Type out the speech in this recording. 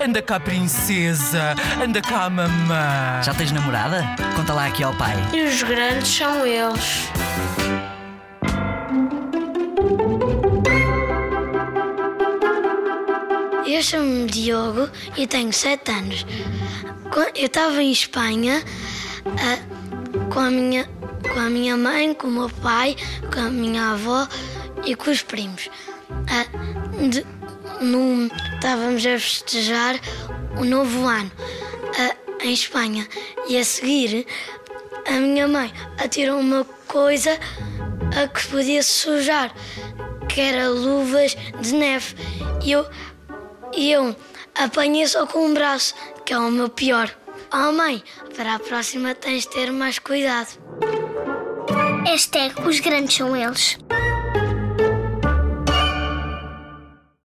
Anda cá, princesa. Anda cá, mamã. Já tens namorada? Conta lá aqui ao pai. E os grandes são eles. Eu chamo-me Diogo e tenho 7 anos. Eu estava em Espanha ah, com, a minha, com a minha mãe, com o meu pai, com a minha avó e com os primos. Ah, de- num- estávamos a festejar o novo ano ah, em Espanha. E a seguir, a minha mãe atirou uma coisa a que podia sujar, que era luvas de neve. E eu e eu apanhei só com um braço, que é o meu pior. Oh mãe, para a próxima tens de ter mais cuidado. Hashtag os grandes são eles.